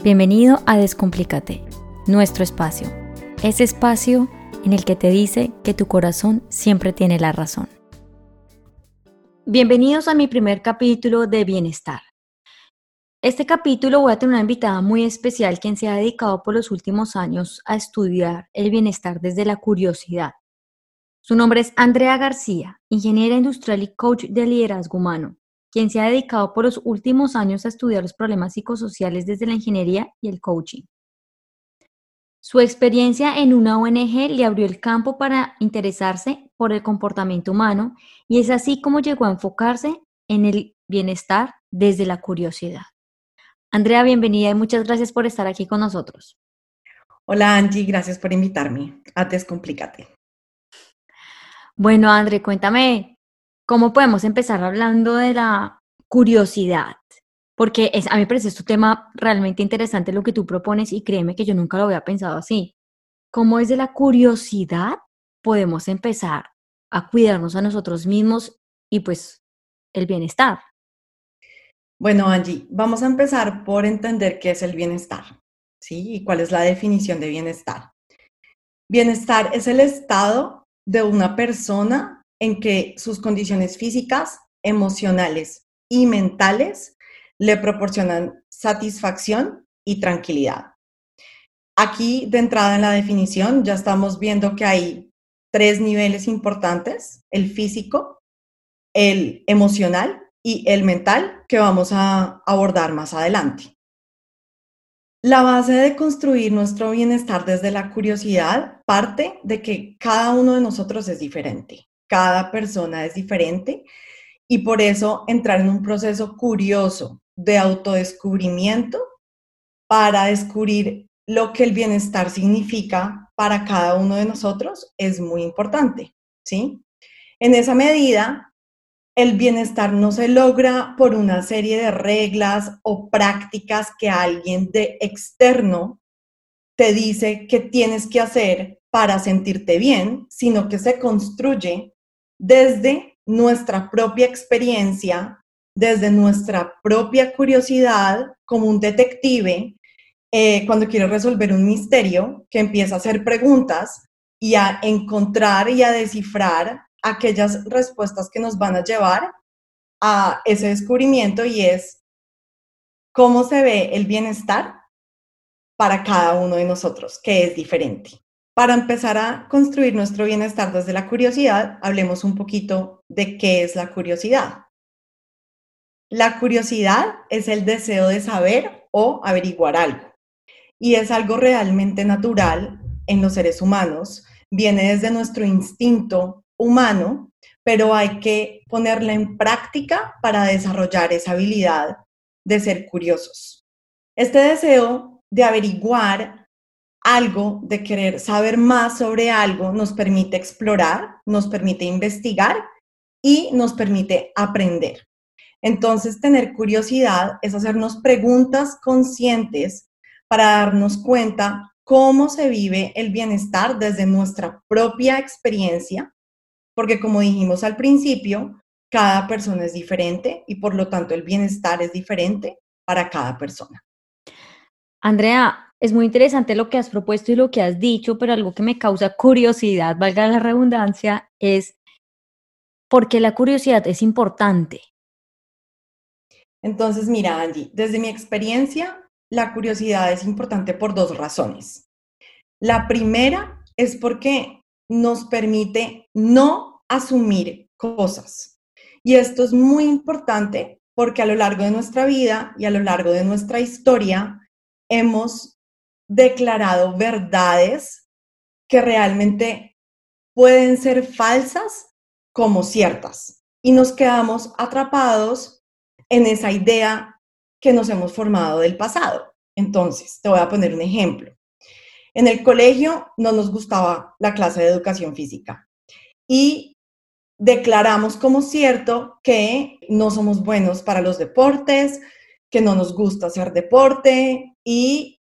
Bienvenido a Descomplícate, nuestro espacio. Ese espacio en el que te dice que tu corazón siempre tiene la razón. Bienvenidos a mi primer capítulo de Bienestar. Este capítulo voy a tener una invitada muy especial quien se ha dedicado por los últimos años a estudiar el bienestar desde la curiosidad. Su nombre es Andrea García, ingeniera industrial y coach de liderazgo humano quien se ha dedicado por los últimos años a estudiar los problemas psicosociales desde la ingeniería y el coaching. Su experiencia en una ONG le abrió el campo para interesarse por el comportamiento humano y es así como llegó a enfocarse en el bienestar desde la curiosidad. Andrea, bienvenida y muchas gracias por estar aquí con nosotros. Hola Angie, gracias por invitarme a Descomplícate. Bueno, André, cuéntame ¿Cómo podemos empezar hablando de la curiosidad? Porque es, a mí me parece este tema realmente interesante lo que tú propones y créeme que yo nunca lo había pensado así. ¿Cómo es de la curiosidad podemos empezar a cuidarnos a nosotros mismos y pues el bienestar? Bueno, Angie, vamos a empezar por entender qué es el bienestar, ¿sí? Y cuál es la definición de bienestar. Bienestar es el estado de una persona en que sus condiciones físicas, emocionales y mentales le proporcionan satisfacción y tranquilidad. Aquí, de entrada en la definición, ya estamos viendo que hay tres niveles importantes, el físico, el emocional y el mental, que vamos a abordar más adelante. La base de construir nuestro bienestar desde la curiosidad parte de que cada uno de nosotros es diferente cada persona es diferente y por eso entrar en un proceso curioso de autodescubrimiento para descubrir lo que el bienestar significa para cada uno de nosotros es muy importante, ¿sí? En esa medida, el bienestar no se logra por una serie de reglas o prácticas que alguien de externo te dice que tienes que hacer para sentirte bien, sino que se construye desde nuestra propia experiencia, desde nuestra propia curiosidad, como un detective, eh, cuando quiere resolver un misterio, que empieza a hacer preguntas y a encontrar y a descifrar aquellas respuestas que nos van a llevar a ese descubrimiento y es cómo se ve el bienestar para cada uno de nosotros, que es diferente. Para empezar a construir nuestro bienestar desde la curiosidad, hablemos un poquito de qué es la curiosidad. La curiosidad es el deseo de saber o averiguar algo. Y es algo realmente natural en los seres humanos. Viene desde nuestro instinto humano, pero hay que ponerla en práctica para desarrollar esa habilidad de ser curiosos. Este deseo de averiguar algo, de querer saber más sobre algo, nos permite explorar, nos permite investigar y nos permite aprender. Entonces, tener curiosidad es hacernos preguntas conscientes para darnos cuenta cómo se vive el bienestar desde nuestra propia experiencia, porque como dijimos al principio, cada persona es diferente y por lo tanto el bienestar es diferente para cada persona. Andrea, es muy interesante lo que has propuesto y lo que has dicho, pero algo que me causa curiosidad, valga la redundancia, es por qué la curiosidad es importante. Entonces, mira, Angie, desde mi experiencia, la curiosidad es importante por dos razones. La primera es porque nos permite no asumir cosas. Y esto es muy importante porque a lo largo de nuestra vida y a lo largo de nuestra historia hemos declarado verdades que realmente pueden ser falsas como ciertas y nos quedamos atrapados en esa idea que nos hemos formado del pasado. Entonces, te voy a poner un ejemplo. En el colegio no nos gustaba la clase de educación física y declaramos como cierto que no somos buenos para los deportes, que no nos gusta hacer deporte y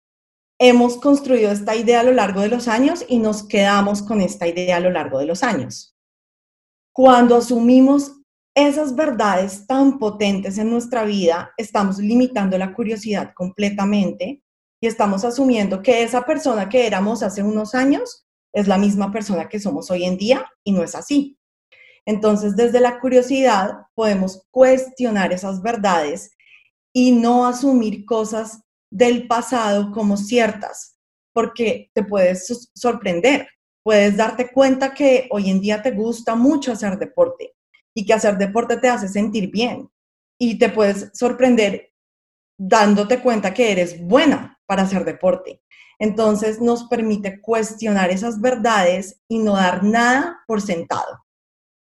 hemos construido esta idea a lo largo de los años y nos quedamos con esta idea a lo largo de los años. Cuando asumimos esas verdades tan potentes en nuestra vida, estamos limitando la curiosidad completamente y estamos asumiendo que esa persona que éramos hace unos años es la misma persona que somos hoy en día y no es así. Entonces, desde la curiosidad podemos cuestionar esas verdades y no asumir cosas del pasado como ciertas, porque te puedes sorprender, puedes darte cuenta que hoy en día te gusta mucho hacer deporte y que hacer deporte te hace sentir bien y te puedes sorprender dándote cuenta que eres buena para hacer deporte. Entonces nos permite cuestionar esas verdades y no dar nada por sentado.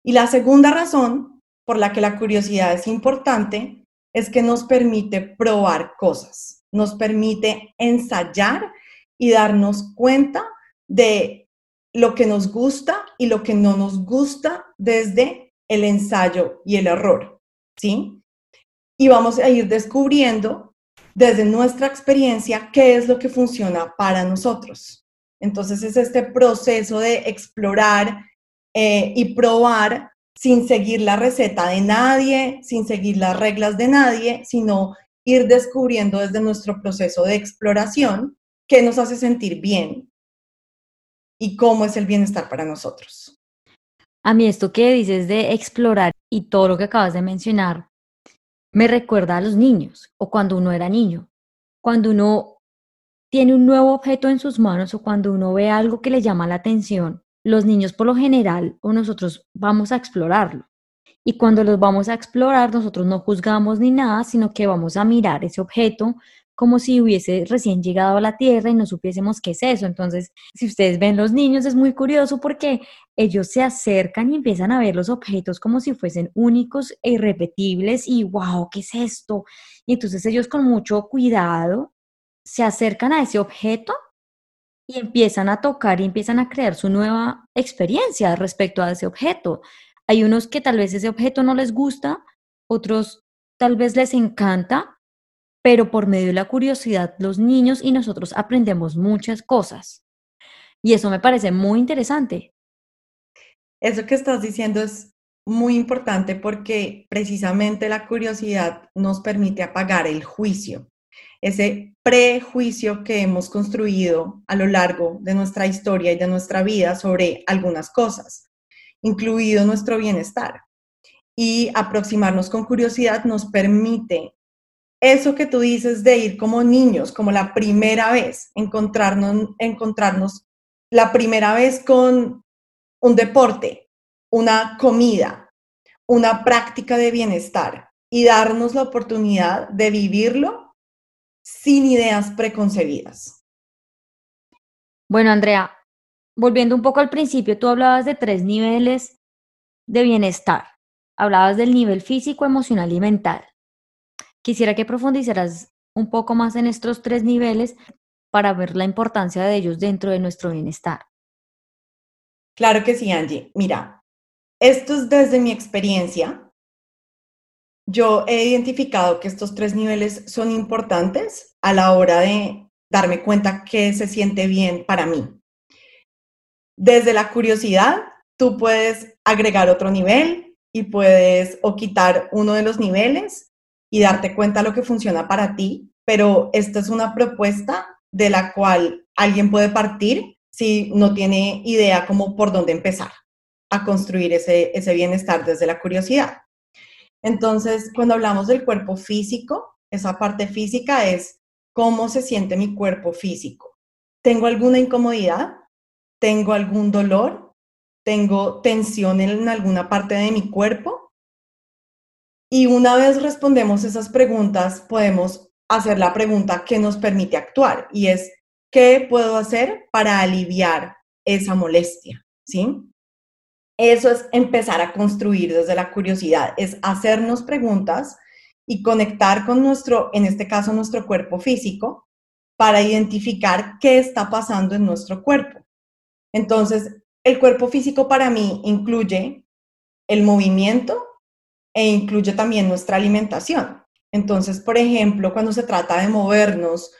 Y la segunda razón por la que la curiosidad es importante es que nos permite probar cosas, nos permite ensayar y darnos cuenta de lo que nos gusta y lo que no nos gusta desde el ensayo y el error, ¿sí? Y vamos a ir descubriendo desde nuestra experiencia qué es lo que funciona para nosotros. Entonces es este proceso de explorar eh, y probar sin seguir la receta de nadie, sin seguir las reglas de nadie, sino ir descubriendo desde nuestro proceso de exploración qué nos hace sentir bien y cómo es el bienestar para nosotros. A mí esto que dices de explorar y todo lo que acabas de mencionar me recuerda a los niños o cuando uno era niño. Cuando uno tiene un nuevo objeto en sus manos o cuando uno ve algo que le llama la atención, los niños por lo general o nosotros vamos a explorarlo. Y cuando los vamos a explorar, nosotros no juzgamos ni nada, sino que vamos a mirar ese objeto como si hubiese recién llegado a la Tierra y no supiésemos qué es eso. Entonces, si ustedes ven los niños, es muy curioso porque ellos se acercan y empiezan a ver los objetos como si fuesen únicos e irrepetibles y, wow, ¿qué es esto? Y entonces ellos con mucho cuidado se acercan a ese objeto y empiezan a tocar y empiezan a crear su nueva experiencia respecto a ese objeto. Hay unos que tal vez ese objeto no les gusta, otros tal vez les encanta, pero por medio de la curiosidad los niños y nosotros aprendemos muchas cosas. Y eso me parece muy interesante. Eso que estás diciendo es muy importante porque precisamente la curiosidad nos permite apagar el juicio ese prejuicio que hemos construido a lo largo de nuestra historia y de nuestra vida sobre algunas cosas, incluido nuestro bienestar. Y aproximarnos con curiosidad nos permite eso que tú dices de ir como niños, como la primera vez, encontrarnos, encontrarnos la primera vez con un deporte, una comida, una práctica de bienestar y darnos la oportunidad de vivirlo sin ideas preconcebidas. Bueno, Andrea, volviendo un poco al principio, tú hablabas de tres niveles de bienestar. Hablabas del nivel físico, emocional y mental. Quisiera que profundizaras un poco más en estos tres niveles para ver la importancia de ellos dentro de nuestro bienestar. Claro que sí, Angie. Mira, esto es desde mi experiencia yo he identificado que estos tres niveles son importantes a la hora de darme cuenta que se siente bien para mí. Desde la curiosidad, tú puedes agregar otro nivel y puedes o quitar uno de los niveles y darte cuenta lo que funciona para ti, pero esta es una propuesta de la cual alguien puede partir si no tiene idea como por dónde empezar a construir ese, ese bienestar desde la curiosidad. Entonces, cuando hablamos del cuerpo físico, esa parte física es cómo se siente mi cuerpo físico. ¿Tengo alguna incomodidad? ¿Tengo algún dolor? ¿Tengo tensión en alguna parte de mi cuerpo? Y una vez respondemos esas preguntas, podemos hacer la pregunta que nos permite actuar y es, ¿qué puedo hacer para aliviar esa molestia? ¿Sí? Eso es empezar a construir desde la curiosidad, es hacernos preguntas y conectar con nuestro, en este caso, nuestro cuerpo físico, para identificar qué está pasando en nuestro cuerpo. Entonces, el cuerpo físico para mí incluye el movimiento e incluye también nuestra alimentación. Entonces, por ejemplo, cuando se trata de movernos,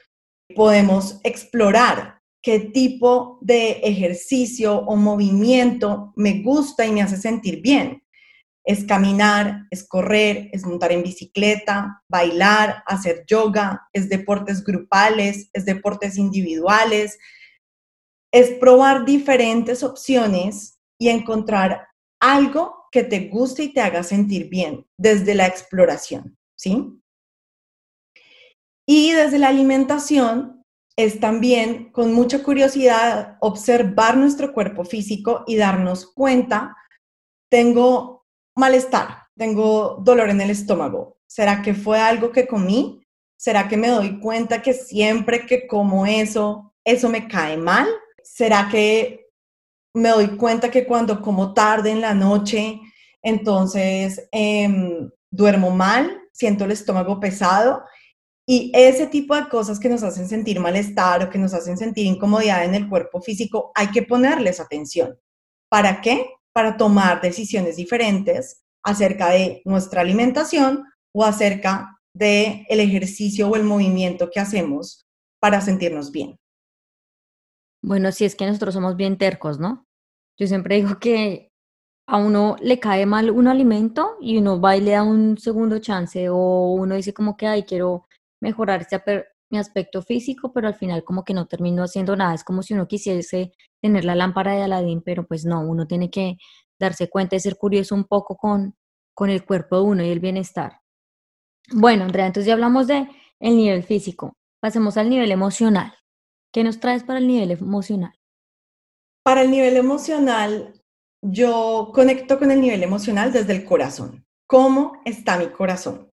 podemos explorar qué tipo de ejercicio o movimiento me gusta y me hace sentir bien. Es caminar, es correr, es montar en bicicleta, bailar, hacer yoga, es deportes grupales, es deportes individuales, es probar diferentes opciones y encontrar algo que te guste y te haga sentir bien desde la exploración, ¿sí? Y desde la alimentación es también con mucha curiosidad observar nuestro cuerpo físico y darnos cuenta, tengo malestar, tengo dolor en el estómago. ¿Será que fue algo que comí? ¿Será que me doy cuenta que siempre que como eso, eso me cae mal? ¿Será que me doy cuenta que cuando como tarde en la noche, entonces em, duermo mal, siento el estómago pesado? Y ese tipo de cosas que nos hacen sentir malestar o que nos hacen sentir incomodidad en el cuerpo físico, hay que ponerles atención. ¿Para qué? Para tomar decisiones diferentes acerca de nuestra alimentación o acerca del el ejercicio o el movimiento que hacemos para sentirnos bien. Bueno, si es que nosotros somos bien tercos, ¿no? Yo siempre digo que a uno le cae mal un alimento y uno va y le da un segundo chance o uno dice como que, ay, quiero mejorar mi aspecto físico, pero al final como que no termino haciendo nada. Es como si uno quisiese tener la lámpara de Aladín, pero pues no, uno tiene que darse cuenta y ser curioso un poco con, con el cuerpo de uno y el bienestar. Bueno, Andrea, entonces ya hablamos de el nivel físico. Pasemos al nivel emocional. ¿Qué nos traes para el nivel emocional? Para el nivel emocional, yo conecto con el nivel emocional desde el corazón. ¿Cómo está mi corazón?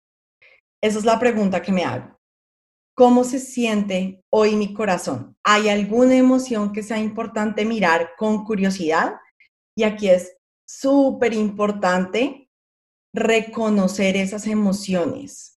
Esa es la pregunta que me hago. ¿Cómo se siente hoy mi corazón? ¿Hay alguna emoción que sea importante mirar con curiosidad? Y aquí es súper importante reconocer esas emociones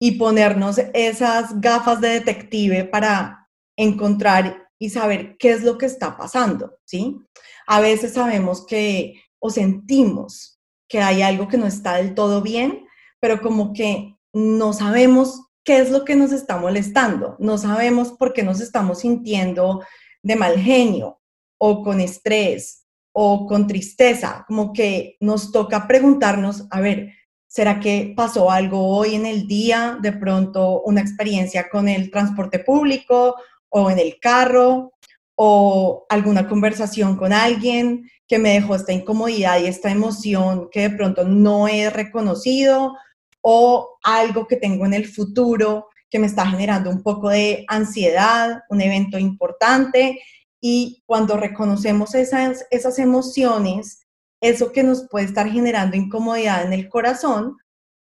y ponernos esas gafas de detective para encontrar y saber qué es lo que está pasando, ¿sí? A veces sabemos que o sentimos que hay algo que no está del todo bien, pero como que no sabemos qué es lo que nos está molestando. No sabemos por qué nos estamos sintiendo de mal genio o con estrés o con tristeza. Como que nos toca preguntarnos, a ver, ¿será que pasó algo hoy en el día? De pronto una experiencia con el transporte público o en el carro o alguna conversación con alguien que me dejó esta incomodidad y esta emoción que de pronto no he reconocido o algo que tengo en el futuro que me está generando un poco de ansiedad, un evento importante. Y cuando reconocemos esas, esas emociones, eso que nos puede estar generando incomodidad en el corazón,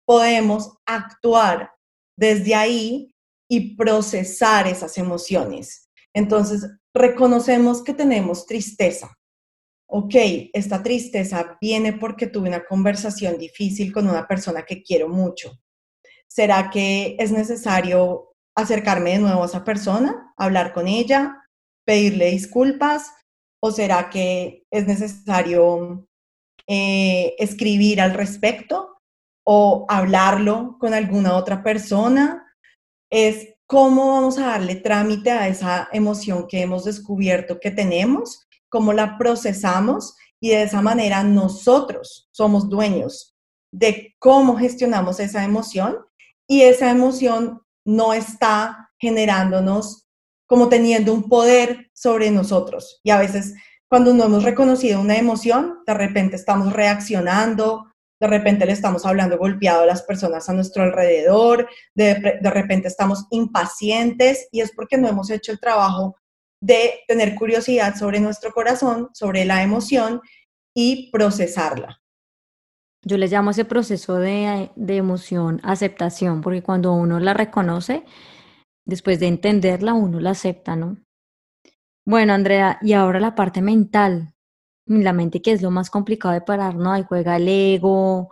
podemos actuar desde ahí y procesar esas emociones. Entonces, reconocemos que tenemos tristeza, ok, esta tristeza viene porque tuve una conversación difícil con una persona que quiero mucho. ¿Será que es necesario acercarme de nuevo a esa persona, hablar con ella, pedirle disculpas? ¿O será que es necesario eh, escribir al respecto o hablarlo con alguna otra persona? Es cómo vamos a darle trámite a esa emoción que hemos descubierto que tenemos cómo la procesamos y de esa manera nosotros somos dueños de cómo gestionamos esa emoción y esa emoción no está generándonos como teniendo un poder sobre nosotros. Y a veces cuando no hemos reconocido una emoción, de repente estamos reaccionando, de repente le estamos hablando golpeado a las personas a nuestro alrededor, de, de repente estamos impacientes y es porque no hemos hecho el trabajo de tener curiosidad sobre nuestro corazón, sobre la emoción y procesarla. Yo les llamo ese proceso de, emoción aceptación, porque cuando uno la reconoce, después de entenderla, uno la acepta, ¿no? Bueno, Andrea, y ahora la parte mental, la mente que es lo más complicado de parar, ¿no? Ahí juega el ego,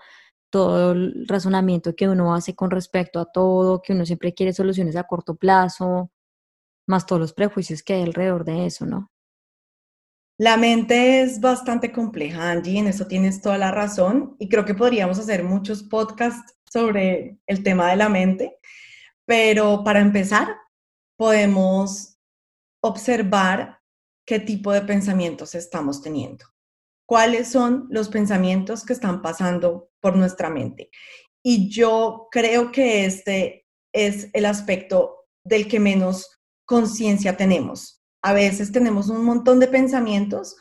todo el razonamiento que uno hace con respecto a todo, que uno siempre quiere soluciones a corto plazo, más todos los prejuicios que hay alrededor de eso, ¿no? La mente es bastante compleja, Angie, en eso tienes toda la razón y creo que podríamos hacer muchos podcasts sobre el tema de la mente, pero para empezar podemos observar qué tipo de pensamientos estamos teniendo. cuáles son los pensamientos que están pasando por nuestra mente. Y yo creo que este es el aspecto del que menos conciencia tenemos. A veces tenemos un montón de pensamientos,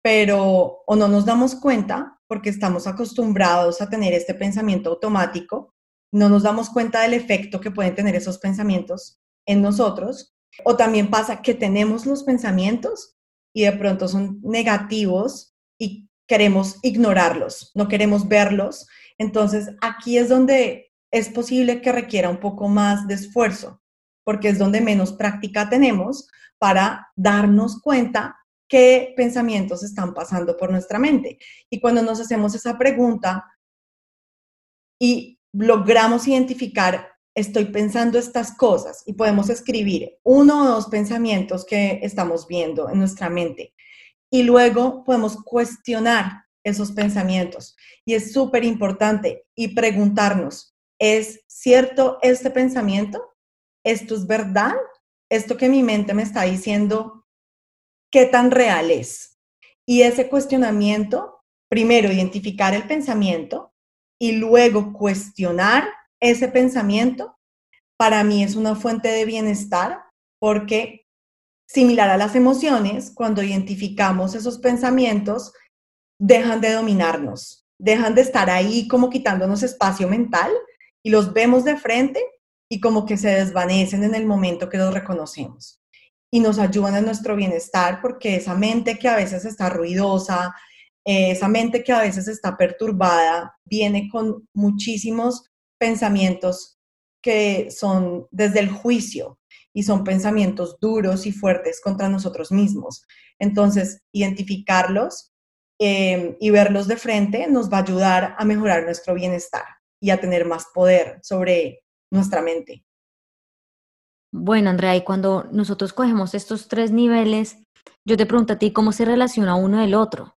pero o no nos damos cuenta porque estamos acostumbrados a tener este pensamiento automático, no nos damos cuenta del efecto que pueden tener esos pensamientos en nosotros, o también pasa que tenemos los pensamientos y de pronto son negativos y queremos ignorarlos, no queremos verlos. Entonces aquí es donde es posible que requiera un poco más de esfuerzo, porque es donde menos práctica tenemos para darnos cuenta qué pensamientos están pasando por nuestra mente. Y cuando nos hacemos esa pregunta y logramos identificar, estoy pensando estas cosas y podemos escribir uno o dos pensamientos que estamos viendo en nuestra mente. Y luego podemos cuestionar esos pensamientos. Y es súper importante y preguntarnos, ¿es cierto este pensamiento? ¿Esto es verdad? ¿Esto que mi mente me está diciendo qué tan real es. Y ese cuestionamiento, primero identificar el pensamiento y luego cuestionar ese pensamiento, para mí es una fuente de bienestar porque similar a las emociones, cuando identificamos esos pensamientos, dejan de dominarnos, dejan de estar ahí como quitándonos espacio mental y los vemos de frente y como que se desvanecen en el momento que los reconocemos y nos ayudan en nuestro bienestar porque esa mente que a veces está ruidosa, eh, esa mente que a veces está perturbada, viene con muchísimos pensamientos que son desde el juicio y son pensamientos duros y fuertes contra nosotros mismos. Entonces, identificarlos em, y verlos de frente nos va a ayudar a mejorar nuestro bienestar y a tener más poder sobre nuestra mente. Bueno, Andrea, y cuando nosotros cogemos estos tres niveles, yo te pregunto a ti cómo se relaciona uno del otro.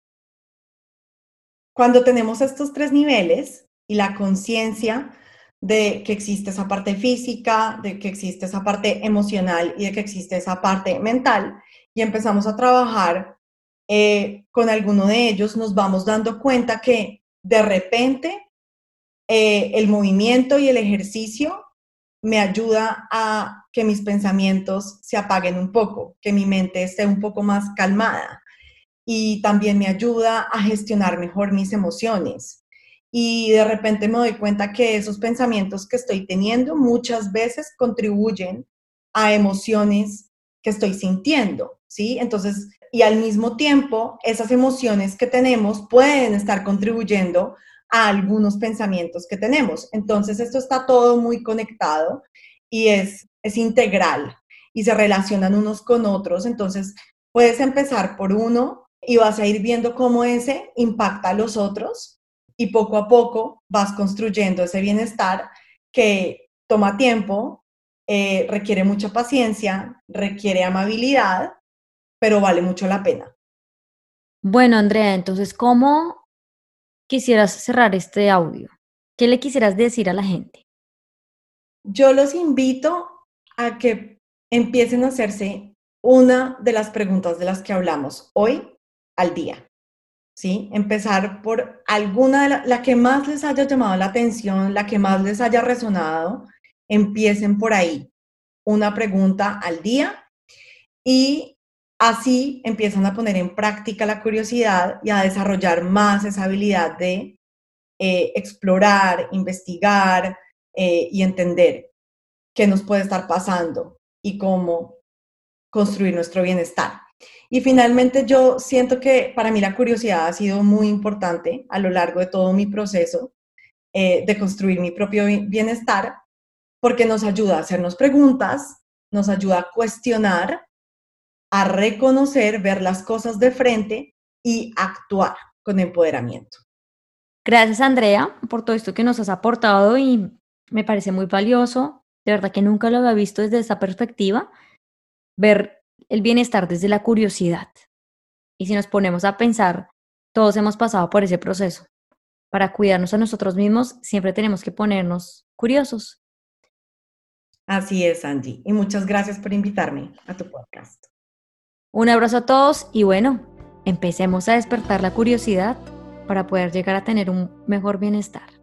Cuando tenemos estos tres niveles y la conciencia de que existe esa parte física, de que existe esa parte emocional y de que existe esa parte mental, y empezamos a trabajar eh, con alguno de ellos, nos vamos dando cuenta que de repente eh, el movimiento y el ejercicio me ayuda a que mis pensamientos se apaguen un poco, que mi mente esté un poco más calmada y también me ayuda a gestionar mejor mis emociones. Y de repente me doy cuenta que esos pensamientos que estoy teniendo muchas veces contribuyen a emociones que estoy sintiendo, ¿sí? Entonces, y al mismo tiempo, esas emociones que tenemos pueden estar contribuyendo a algunos pensamientos que tenemos. Entonces, esto está todo muy conectado y es, es integral y se relacionan unos con otros. Entonces, puedes empezar por uno y vas a ir viendo cómo ese impacta a los otros y poco a poco vas construyendo ese bienestar que toma tiempo, eh, requiere mucha paciencia, requiere amabilidad, pero vale mucho la pena. Bueno, Andrea, entonces, ¿cómo quisieras cerrar este audio? ¿Qué le quisieras decir a la gente? Yo los invito a que empiecen a hacerse una de las preguntas de las que hablamos hoy al día. ¿Sí? Empezar por alguna de la, la que más les haya llamado la atención, la que más les haya resonado, empiecen por ahí. Una pregunta al día y Así empiezan a poner en práctica la curiosidad y a desarrollar más esa habilidad de eh, explorar, investigar eh, y entender qué nos puede estar pasando y cómo construir nuestro bienestar. Y finalmente yo siento que para mí la curiosidad ha sido muy importante a lo largo de todo mi proceso eh, de construir mi propio bienestar porque nos ayuda a hacernos preguntas, nos ayuda a cuestionar a reconocer, ver las cosas de frente y actuar con empoderamiento. Gracias, Andrea, por todo esto que nos has aportado y me parece muy valioso. De verdad que nunca lo había visto desde esa perspectiva, ver el bienestar desde la curiosidad. Y si nos ponemos a pensar, todos hemos pasado por ese proceso. Para cuidarnos a nosotros mismos, siempre tenemos que ponernos curiosos. Así es, Angie. Y muchas gracias por invitarme a tu podcast. Un abrazo a todos y bueno, Empecemos a despertar la curiosidad para poder llegar a tener un mejor bienestar.